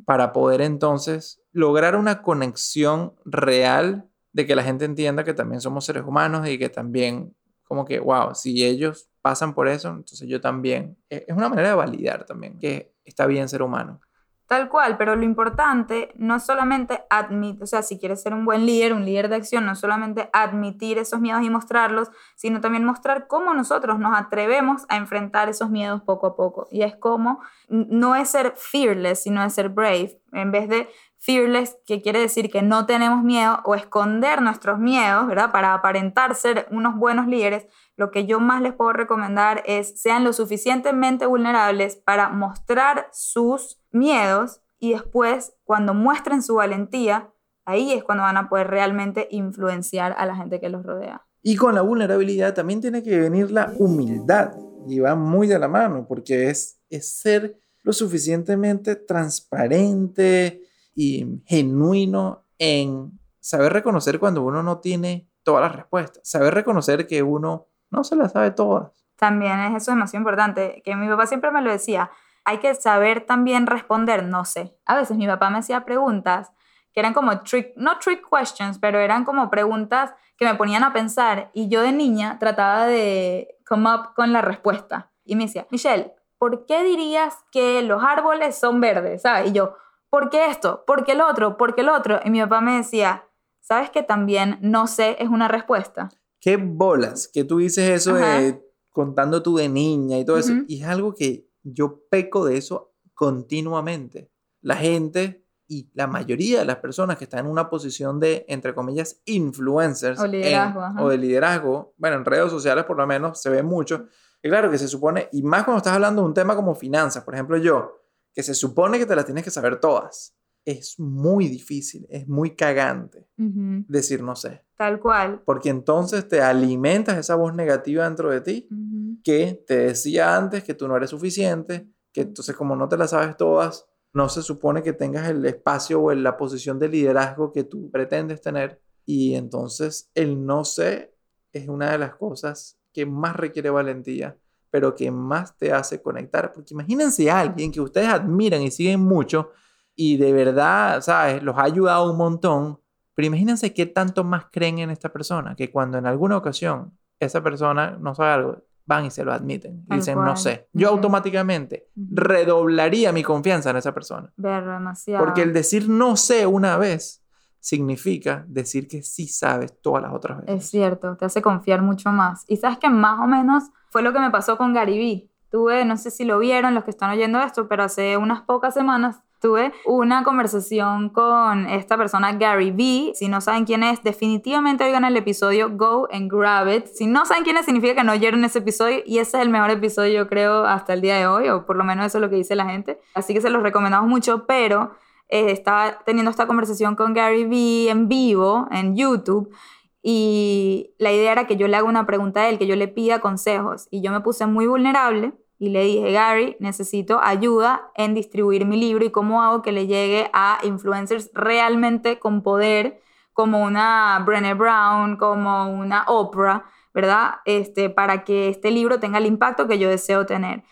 para poder entonces lograr una conexión real de que la gente entienda que también somos seres humanos y que también como que, wow, si ellos pasan por eso, entonces yo también. Eh, Es una manera de validar también que está bien ser humano. Tal cual, pero lo importante no es solamente admitir, o sea, si quieres ser un buen líder, un líder de acción, no solamente admitir esos miedos y mostrarlos, sino también mostrar cómo nosotros nos atrevemos a enfrentar esos miedos poco a poco. Y es como, no es ser fearless, sino es ser brave. En vez de fearless, que quiere decir que no tenemos miedo o esconder nuestros miedos, ¿verdad? Para aparentar ser unos buenos líderes, lo que yo más les puedo recomendar es sean lo suficientemente vulnerables para mostrar sus miedos y después cuando muestren su valentía, ahí es cuando van a poder realmente influenciar a la gente que los rodea. Y con la vulnerabilidad también tiene que venir la humildad y va muy de la mano porque es, es ser lo suficientemente transparente y genuino en saber reconocer cuando uno no tiene todas las respuestas, saber reconocer que uno no se las sabe todas. También es eso demasiado importante, que mi papá siempre me lo decía, hay que saber también responder, no sé. A veces mi papá me hacía preguntas que eran como trick, no trick questions, pero eran como preguntas que me ponían a pensar y yo de niña trataba de come up con la respuesta. Y me decía, Michelle, ¿por qué dirías que los árboles son verdes? ¿Sabes? Y yo, ¿por qué esto? ¿Por qué el otro? ¿Por qué el otro? Y mi papá me decía, ¿sabes que también no sé es una respuesta? ¿Qué bolas que tú dices eso Ajá. de contando tú de niña y todo eso? Y es algo que yo peco de eso continuamente. La gente y la mayoría de las personas que están en una posición de, entre comillas, influencers O liderazgo, o de liderazgo, bueno, en redes sociales por lo menos se ve mucho. Y claro que se supone, y más cuando estás hablando de un tema como finanzas, por ejemplo yo, que se supone que te las tienes que saber todas. Es muy difícil, es muy cagante decir no sé Tal cual. porque entonces te alimentas esa voz negativa dentro de ti que te decía antes que tú no eres suficiente, que entonces como no te las sabes todas, no se supone que tengas el espacio o la posición de liderazgo que tú pretendes tener. Y entonces el no sé es una de las cosas que más requiere valentía, pero que más te hace conectar. Porque imagínense a alguien que ustedes admiran y siguen mucho y de verdad, ¿sabes? Los ha ayudado un montón. Pero imagínense qué tanto más creen en esta persona, que cuando en alguna ocasión esa persona no sabe algo, van y se lo admiten. Y dicen, cual. no sé. Yo automáticamente redoblaría mi confianza en esa persona. Verlo demasiado. Porque el decir no sé una vez significa decir que sí sabes todas las otras Es veces. cierto, te hace confiar mucho más. Y sabes que más o menos fue lo que me pasó con Gary Vee. Tuve, no sé si lo vieron los que están oyendo esto, pero hace unas pocas semanas tuve una conversación con esta persona, Gary Vee. Si no saben quién es, definitivamente oigan el episodio Go and Grab It. Si no saben quién es, significa que no oyeron ese episodio y ese es el mejor episodio, yo creo, hasta el día de hoy, o por lo menos eso es lo que dice la gente. Así que se los recomendamos mucho, pero eh, estaba teniendo esta conversación con Gary Vee en vivo, en YouTube, y la idea era que yo le haga una pregunta a él, que yo le pida consejos. Y yo me puse muy vulnerable y le dije, Gary, necesito ayuda en distribuir mi libro y cómo hago que le llegue a influencers realmente con poder, como una Brené Brown, como una Oprah, ¿verdad? Este, para que este libro tenga el impacto que yo deseo tener.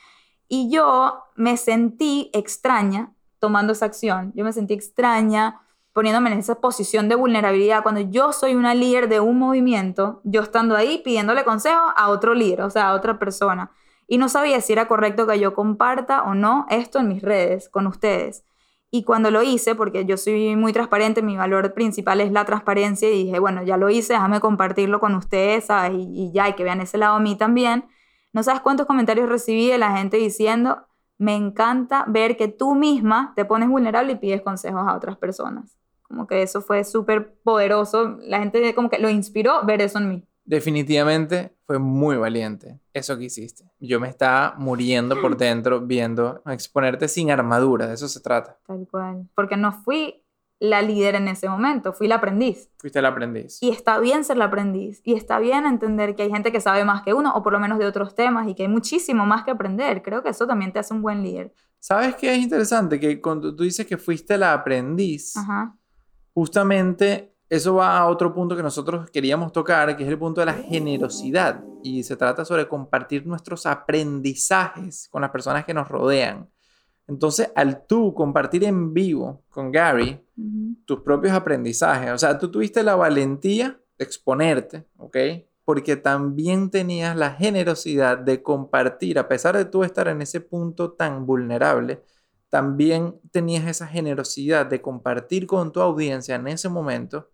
Y yo me sentí extraña tomando esa acción. Yo me sentí extraña poniéndome en esa posición de vulnerabilidad cuando yo soy una líder de un movimiento, yo estando ahí pidiéndole consejo a otro líder, o sea, a otra persona. Y no sabía si era correcto que yo comparta o no esto en mis redes con ustedes. Y cuando lo hice, porque yo soy muy transparente, mi valor principal es la transparencia, y dije, bueno, ya lo hice, déjame compartirlo con ustedes, ¿sabes? Y, y ya, y que vean ese lado a mí también. No sabes cuántos comentarios recibí de la gente diciendo, me encanta ver que tú misma te pones vulnerable y pides consejos a otras personas. Como que eso fue súper poderoso. La gente como que lo inspiró ver eso en mí. Definitivamente fue muy valiente eso que hiciste. Yo me estaba muriendo por dentro viendo exponerte sin armadura, de eso se trata. Tal cual. Porque no fui la líder en ese momento, fui la aprendiz. Fuiste el aprendiz. Y está bien ser la aprendiz. Y está bien entender que hay gente que sabe más que uno, o por lo menos de otros temas, y que hay muchísimo más que aprender. Creo que eso también te hace un buen líder. ¿Sabes qué es interesante? Que cuando tú dices que fuiste la aprendiz, Ajá. justamente eso va a otro punto que nosotros queríamos tocar, que es el punto de la generosidad. Y se trata sobre compartir nuestros aprendizajes con las personas que nos rodean. Entonces, al tú compartir en vivo con Gary tus propios aprendizajes, o sea, tú tuviste la valentía de exponerte, ¿ok? Porque también tenías la generosidad de compartir, a pesar de tú estar en ese punto tan vulnerable, también tenías esa generosidad de compartir con tu audiencia en ese momento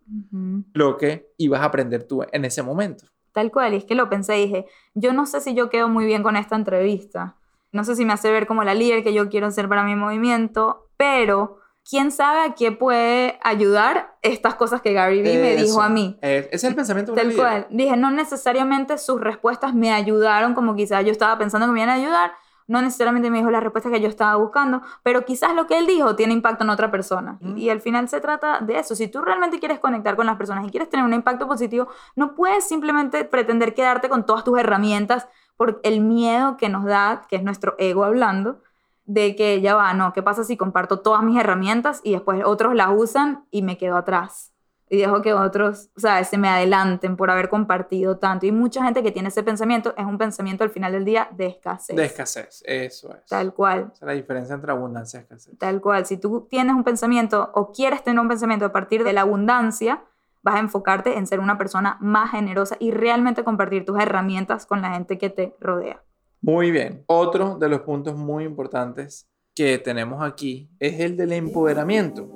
lo que ibas a aprender tú en ese momento. Tal cual, y es que lo pensé y dije, yo no sé si yo quedo muy bien con esta entrevista, no sé si me hace ver como la líder que yo quiero ser para mi movimiento, pero quién sabe a qué puede ayudar estas cosas que Gary Vee me dijo a mí. Es el pensamiento de Tal cual. Dije, no necesariamente sus respuestas me ayudaron como quizás yo estaba pensando que me iban a ayudar, no necesariamente me dijo la respuesta que yo estaba buscando, pero quizás lo que él dijo tiene impacto en otra persona. Mm. Y al final se trata de eso. Si tú realmente quieres conectar con las personas y quieres tener un impacto positivo, no puedes simplemente pretender quedarte con todas tus herramientas por el miedo que nos da, que es nuestro ego hablando, de que ya va, no, ¿qué pasa si comparto todas mis herramientas y después otros las usan y me quedo atrás? y dejo que otros, o sea, se me adelanten por haber compartido tanto. Y mucha gente que tiene ese pensamiento es un pensamiento al final del día de escasez. De escasez, eso es. Tal cual, Esa es la diferencia entre abundancia y escasez. tal cual. Si tú tienes un pensamiento o quieres tener un pensamiento a partir de la abundancia, vas a enfocarte en ser una persona más generosa y realmente compartir tus herramientas con la gente que te rodea. Muy bien. Otro de los puntos muy importantes que tenemos aquí es el del empoderamiento.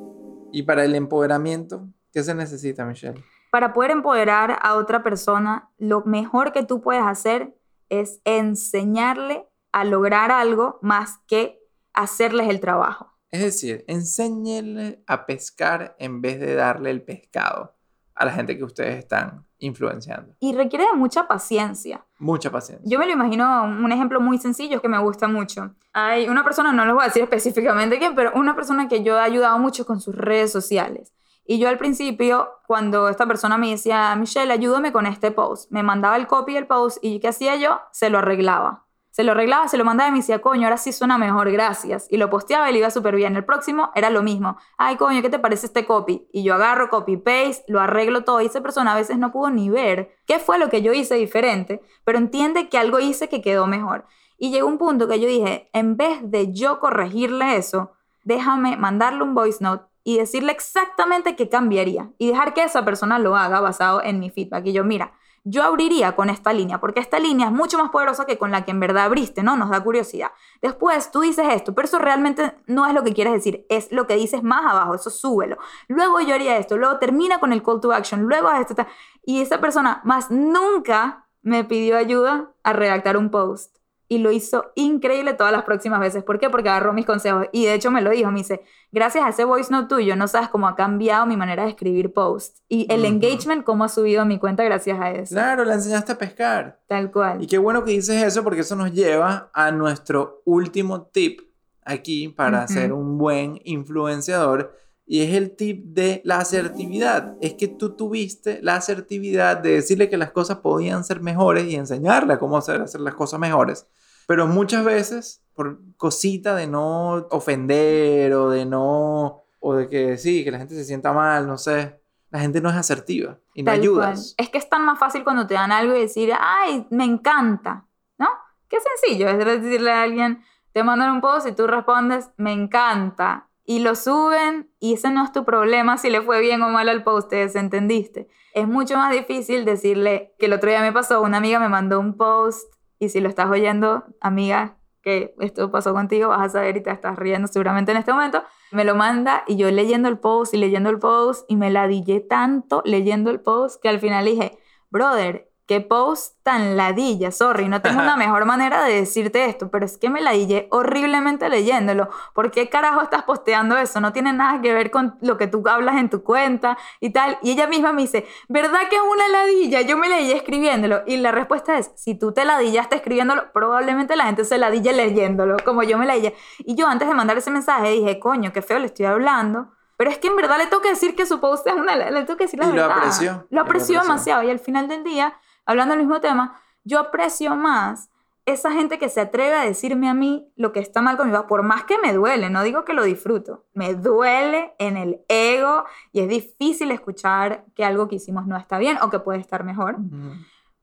Y para el empoderamiento, ¿qué se necesita, Michelle? Para poder empoderar a otra persona, lo mejor que tú puedes hacer es enseñarle a lograr algo más que hacerles el trabajo. Es decir, enséñenle a pescar en vez de darle el pescado a la gente que ustedes están influenciando. Y requiere de mucha paciencia. Mucha paciencia. Yo me lo imagino un ejemplo muy sencillo que me gusta mucho. Hay una persona, no les voy a decir específicamente quién, pero una persona que yo he ayudado mucho con sus redes sociales. Y yo al principio, cuando esta persona me decía, Michelle, ayúdame con este post, me mandaba el copy del post y ¿qué hacía yo? Se lo arreglaba. Se lo arreglaba, se lo mandaba y me decía, coño, ahora sí suena mejor, gracias. Y lo posteaba y le iba súper bien. El próximo era lo mismo. Ay, coño, ¿qué te parece este copy? Y yo agarro copy paste, lo arreglo todo. Y esa persona a veces no pudo ni ver qué fue lo que yo hice diferente, pero entiende que algo hice que quedó mejor. Y llegó un punto que yo dije, en vez de yo corregirle eso, déjame mandarle un voice note y decirle exactamente qué cambiaría y dejar que esa persona lo haga basado en mi feedback. Y yo, mira, yo abriría con esta línea, porque esta línea es mucho más poderosa que con la que en verdad abriste, ¿no? Nos da curiosidad. Después tú dices esto, pero eso realmente no es lo que quieres decir, es lo que dices más abajo, eso súbelo. Luego yo haría esto, luego termina con el call to action, luego esto, y esa persona más nunca me pidió ayuda a redactar un post y lo hizo increíble todas las próximas veces. ¿Por qué? Porque agarró mis consejos y de hecho me lo dijo, me dice, gracias a ese voice note tuyo, no sabes cómo ha cambiado mi manera de escribir posts y el engagement, cómo ha subido mi cuenta gracias a eso. Claro, la enseñaste a pescar. Tal cual. Y qué bueno que dices eso porque eso nos lleva a nuestro último tip aquí para ser un buen influenciador y es el tip de la asertividad. Es que tú tuviste la asertividad de decirle que las cosas podían ser mejores y enseñarle cómo hacer, hacer las cosas mejores. Pero muchas veces, por cosita de no ofender o de no, o de que sí, que la gente se sienta mal, no sé, la gente no es asertiva y no ayudas. Es que es tan más fácil cuando te dan algo y decir, ay, me encanta, ¿no? Qué sencillo es decirle a alguien, te mandan un post y tú respondes, me encanta. Y lo suben y ese no es tu problema si le fue bien o mal al post, te desentendiste. Es mucho más difícil decirle que el otro día me pasó, una amiga me mandó un post y si lo estás oyendo, amiga, que esto pasó contigo, vas a saber y te estás riendo seguramente en este momento. Me lo manda y yo leyendo el post y leyendo el post y me ladillé tanto leyendo el post que al final dije, brother, qué post tan ladilla, sorry, no tengo una mejor manera de decirte esto, pero es que me ladillé horriblemente leyéndolo. ¿Por qué carajo estás posteando eso? No tiene nada que ver con lo que tú hablas en tu cuenta y tal. Y ella misma me dice, ¿verdad que es una ladilla? Yo me leí escribiéndolo. Y la respuesta es, si tú te ladillaste escribiéndolo, probablemente la gente se ladilla leyéndolo, como yo me leí. Y yo antes de mandar ese mensaje dije, coño, qué feo le estoy hablando. Pero es que en verdad le tengo que decir que su post es una... Le que decir la y verdad. lo apreció. Lo apreció demasiado. Y al final del día hablando del mismo tema, yo aprecio más esa gente que se atreve a decirme a mí lo que está mal conmigo, por más que me duele, no digo que lo disfruto, me duele en el ego y es difícil escuchar que algo que hicimos no está bien o que puede estar mejor.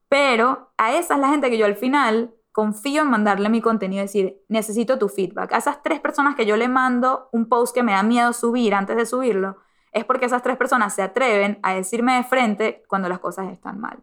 Pero a esa es la gente que yo al final confío en mandarle mi contenido y decir, necesito tu feedback. A esas tres personas que yo le mando un post que me da miedo subir antes de subirlo, es porque esas tres personas se atreven a decirme de frente cuando las cosas están mal.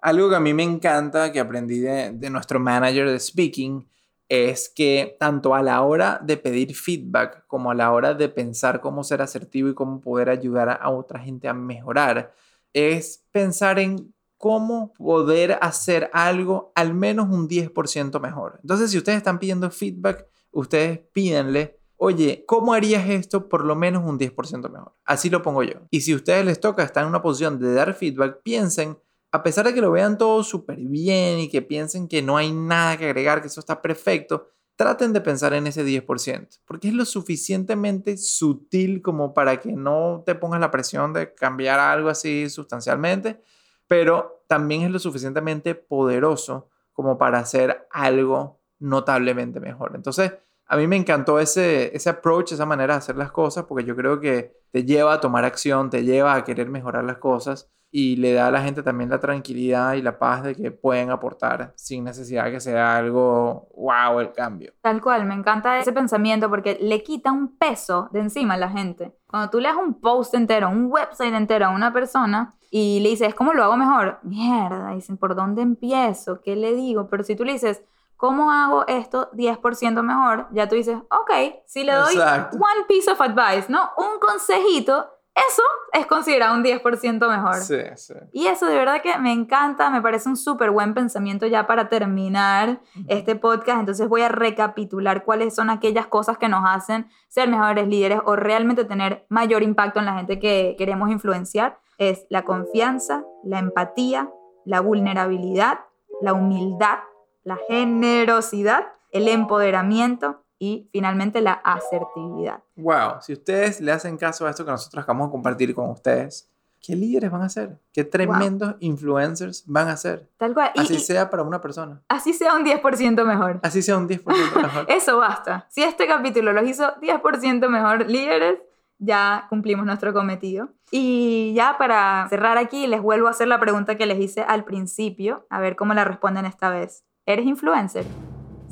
Algo que a mí me encanta, que aprendí de, de, nuestro manager de speaking, es que tanto a la hora de pedir feedback como a la hora de pensar cómo ser asertivo y cómo poder ayudar a otra gente a mejorar, es pensar en cómo poder hacer algo al menos un 10% mejor. Entonces, si ustedes están pidiendo feedback, ustedes pídenle, oye, ¿cómo harías esto por lo menos un 10% mejor? Así lo pongo yo. Y si a ustedes les toca estar en una posición de dar feedback, piensen a pesar de que lo vean todo súper bien y que piensen que no hay nada que agregar, que eso está perfecto, traten de pensar en ese 10%, porque es lo suficientemente sutil como para que no te pongas la presión de cambiar algo así sustancialmente, pero también es lo suficientemente poderoso como para hacer algo notablemente mejor. Entonces, a mí me encantó ese, ese approach, esa manera de hacer las cosas, porque yo creo que te lleva a tomar acción, te lleva a querer mejorar las cosas y le da a la gente también la tranquilidad y la paz de que pueden aportar sin necesidad de que sea algo wow el cambio. Tal cual, me encanta ese pensamiento porque le quita un peso de encima a la gente. Cuando tú le das un post entero, un website entero a una persona y le dices, ¿cómo lo hago mejor? Mierda, dicen, ¿por dónde empiezo? ¿Qué le digo? Pero si tú le dices, ¿cómo hago esto 10% mejor? Ya tú dices, ok, si le doy one piece of advice, ¿no? Un consejito, eso es considerado un 10% mejor. Sí, sí. Y eso de verdad que me encanta, me parece un súper buen pensamiento ya para terminar este podcast. Entonces voy a recapitular cuáles son aquellas cosas que nos hacen ser mejores líderes o realmente tener mayor impacto en la gente que queremos influenciar. Es la confianza, la empatía, la vulnerabilidad, la humildad, la generosidad, el empoderamiento y finalmente la asertividad. Wow, si ustedes le hacen caso a esto que nosotros acabamos de compartir con ustedes, ¿qué líderes van a ser? ¿Qué tremendos influencers van a ser? Tal cual. Y- Así y- sea para una persona. así sea un 10% mejor. Así sea un 10% mejor. Eso basta. Si este capítulo los hizo 10% mejor líderes, ya cumplimos nuestro cometido. Y ya para cerrar aquí, les vuelvo a hacer la pregunta que les hice al principio, a ver cómo la responden esta vez. ¿Eres influencer?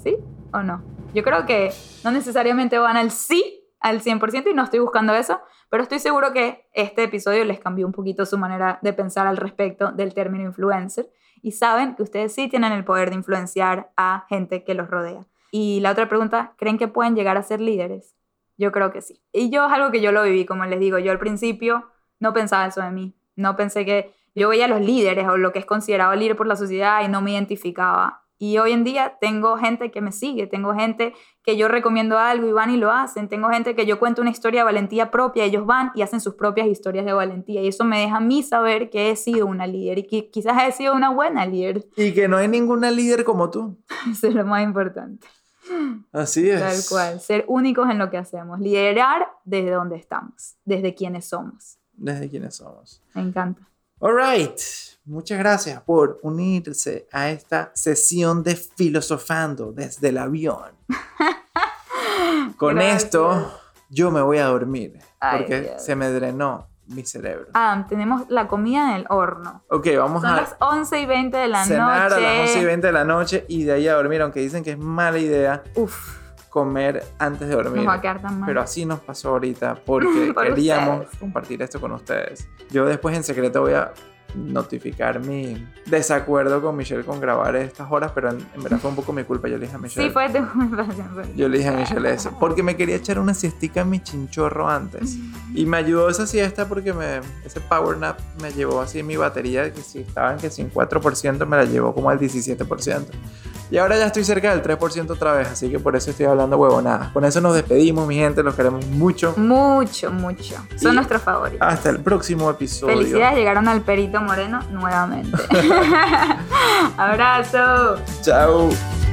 ¿Sí o no? Yo creo que no necesariamente van al sí al 100% y no estoy buscando eso, pero estoy seguro que este episodio les cambió un poquito su manera de pensar al respecto del término influencer y saben que ustedes sí tienen el poder de influenciar a gente que los rodea. Y la otra pregunta, ¿creen que pueden llegar a ser líderes? Yo creo que sí. Y yo es algo que yo lo viví, como les digo, yo al principio no pensaba eso de mí. No pensé que yo veía a los líderes o lo que es considerado líder por la sociedad y no me identificaba. Y hoy en día tengo gente que me sigue, tengo gente que yo recomiendo algo y van y lo hacen, tengo gente que yo cuento una historia de valentía propia, ellos van y hacen sus propias historias de valentía y eso me deja a mí saber que he sido una líder y que quizás he sido una buena líder. Y que no hay ninguna líder como tú. Eso es lo más importante. Así es. Tal cual, ser únicos en lo que hacemos, liderar desde donde estamos, desde quienes somos. Desde quienes somos. Me encanta. All right. Muchas gracias por unirse a esta sesión de filosofando desde el avión. Con Gracias. esto yo me voy a dormir Ay, porque Dios. se me drenó mi cerebro. Ah, tenemos la comida en el horno. Ok, vamos Son a las 11 y 20 de la cenar noche. a las 11 y 20 de la noche y de ahí a dormir, aunque dicen que es mala idea Uf, comer antes de dormir. nos va a quedar tan mal. Pero así nos pasó ahorita porque Por queríamos ustedes. compartir esto con ustedes. Yo después en secreto voy a notificar mi desacuerdo con Michelle con grabar estas horas, pero en, en verdad fue un poco mi culpa. Yo le dije a Michelle. Sí, fue tu culpa. Yo le dije a Michelle eso, porque me quería echar una siestica en mi chinchorro antes. Y me ayudó esa siesta porque me, ese power nap me llevó así mi batería, que si estaba en que sin 4% me la llevó como al 17%. Y ahora ya estoy cerca del 3% otra vez, así que por eso estoy hablando huevonadas. Con eso nos despedimos, mi gente, los queremos mucho. Mucho, mucho. Son Y- nuestros favoritos. Hasta el próximo episodio. Felicidades, llegaron al Perito Moreno nuevamente. Abrazo. Chao.